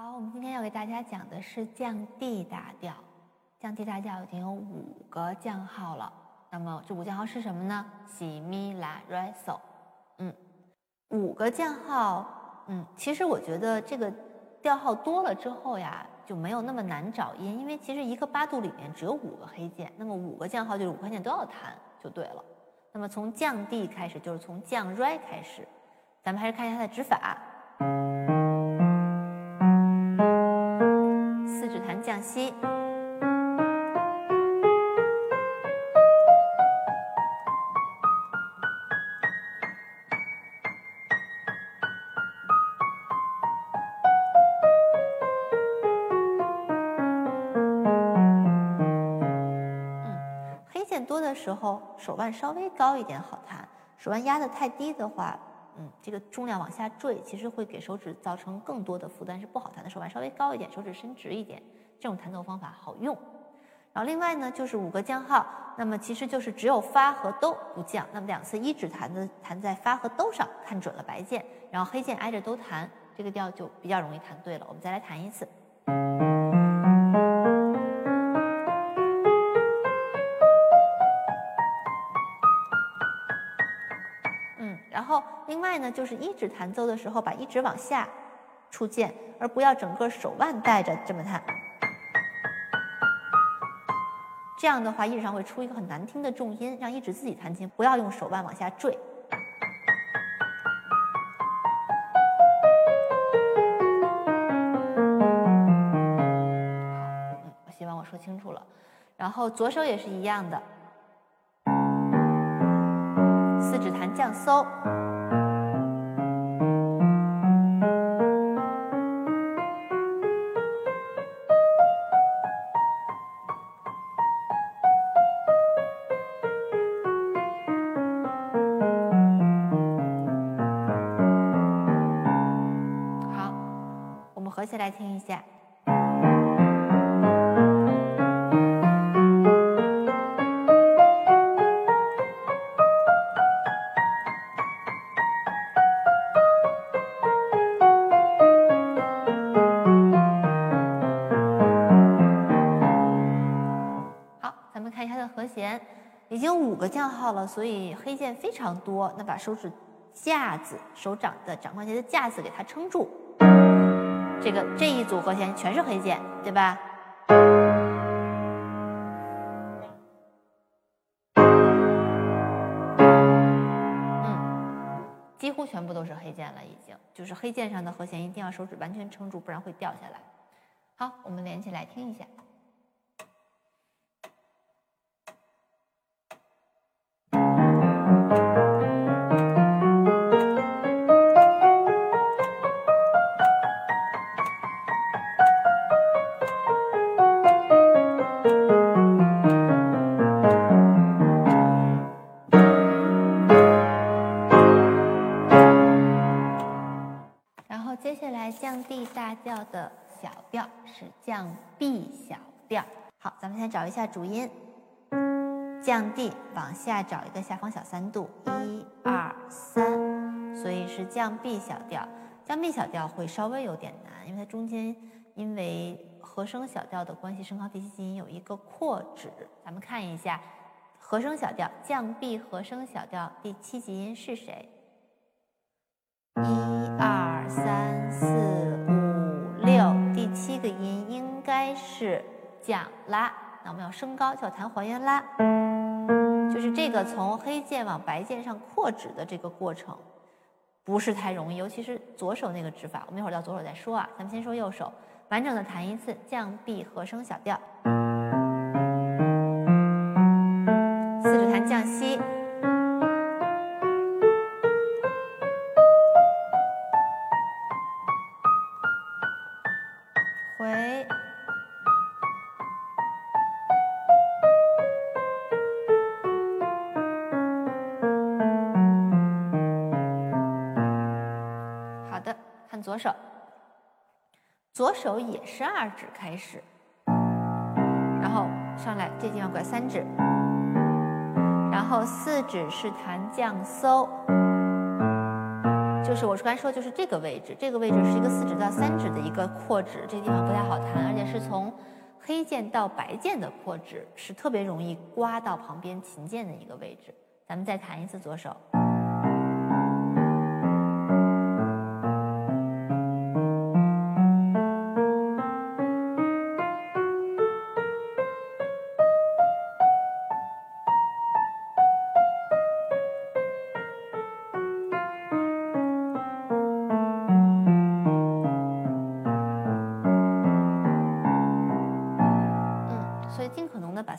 好，我们今天要给大家讲的是降 D 大调。降 D 大调已经有五个降号了。那么这五降号是什么呢？西、咪、拉、瑞、嗦。嗯，五个降号。嗯，其实我觉得这个调号多了之后呀，就没有那么难找音，因为其实一个八度里面只有五个黑键，那么五个降号就是五块键都要弹就对了。那么从降 D 开始，就是从降瑞开始。咱们还是看一下它的指法。嗯，黑键多的时候，手腕稍微高一点好弹。手腕压的太低的话。嗯，这个重量往下坠，其实会给手指造成更多的负担，是不好弹的。手腕稍微高一点，手指伸直一点，这种弹奏方法好用。然后另外呢，就是五个降号，那么其实就是只有发和哆不降，那么两次一指弹的弹在发和哆上，看准了白键，然后黑键挨着都弹，这个调就比较容易弹对了。我们再来弹一次。然后，另外呢，就是一指弹奏的时候，把一指往下触键，而不要整个手腕带着这么弹。这样的话，一指上会出一个很难听的重音，让一指自己弹琴，不要用手腕往下坠。嗯，我希望我说清楚了。然后左手也是一样的。四指弹降搜，起来听一下。好，咱们看一下它的和弦，已经五个降号了，所以黑键非常多。那把手指架子、手掌的掌关节的架子给它撑住，这个这一组和弦全是黑键，对吧？嗯，几乎全部都是黑键了，已经就是黑键上的和弦一定要手指完全撑住，不然会掉下来。好，我们连起来听一下。的小调是降 B 小调。好，咱们先找一下主音，降 D 往下找一个下方小三度，一二三，所以是降 B 小调。降 B 小调会稍微有点难，因为它中间因为和声小调的关系，升高第七级音有一个扩指。咱们看一下和声小调降 B 和声小调第七级音是谁？一二三四，七个音应该是降拉。那我们要升高，就要弹还原拉，就是这个从黑键往白键上扩指的这个过程，不是太容易，尤其是左手那个指法。我们一会儿到左手再说啊，咱们先说右手，完整的弹一次降 B 和声小调，左手也是二指开始，然后上来这地方拐三指，然后四指是弹降搜。就是我刚才说，就是这个位置，这个位置是一个四指到三指的一个扩指，这地方不太好弹，而且是从黑键到白键的扩指，是特别容易刮到旁边琴键的一个位置。咱们再弹一次左手。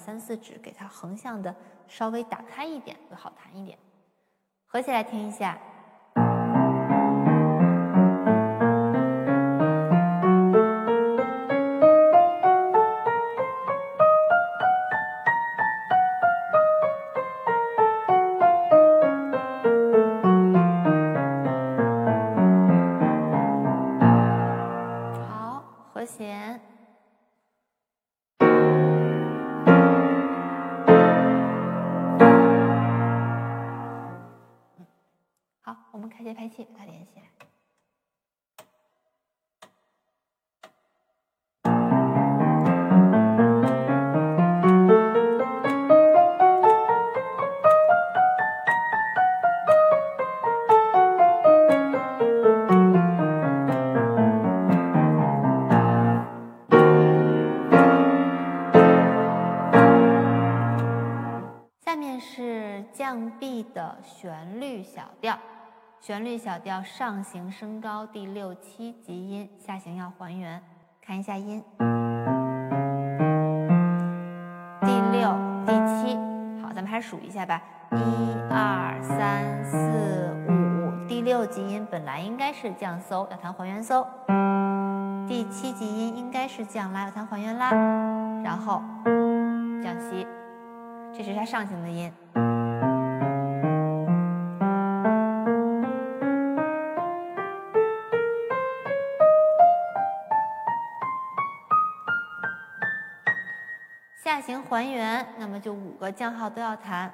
三四指给它横向的稍微打开一点，会好弹一点。合起来听一下。开节拍器，把它连起来。下面是降 B 的旋律小调。旋律小调上行升高第六七级音，下行要还原。看一下音，第六、第七。好，咱们还是数一下吧。一二三四五，第六级音本来应该是降搜，要弹还原搜。第七级音应该是降拉，要弹还原拉。然后降西，这是它上行的音。下行还原，那么就五个降号都要弹。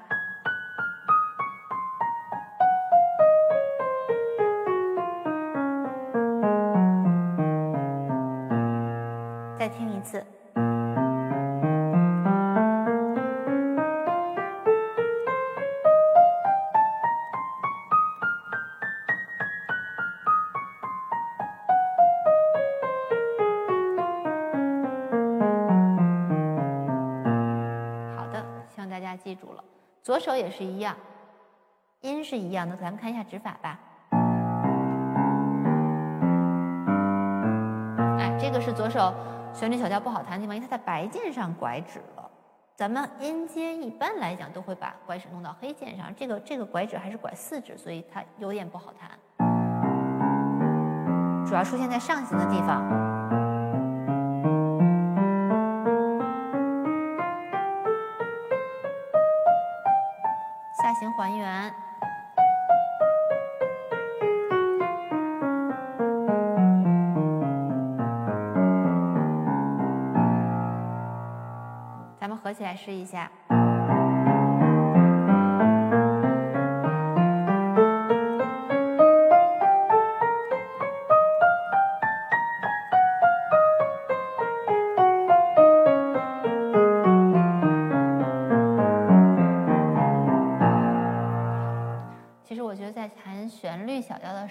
大家记住了，左手也是一样，音是一样的，咱们看一下指法吧。哎，这个是左手旋律小调不好弹的地方，因为它在白键上拐指了。咱们音阶一般来讲都会把拐指弄到黑键上，这个这个拐指还是拐四指，所以它有点不好弹。主要出现在上行的地方。还原，咱们合起来试一下。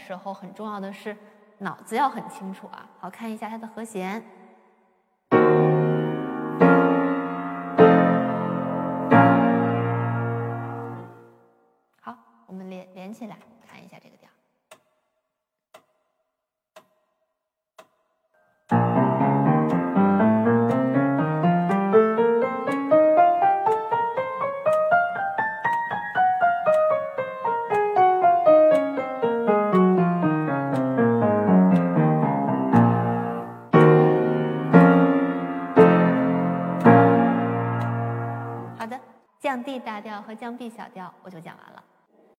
时候，很重要的是脑子要很清楚啊。好看一下它的和弦。大调和降 B 小调，我就讲完了。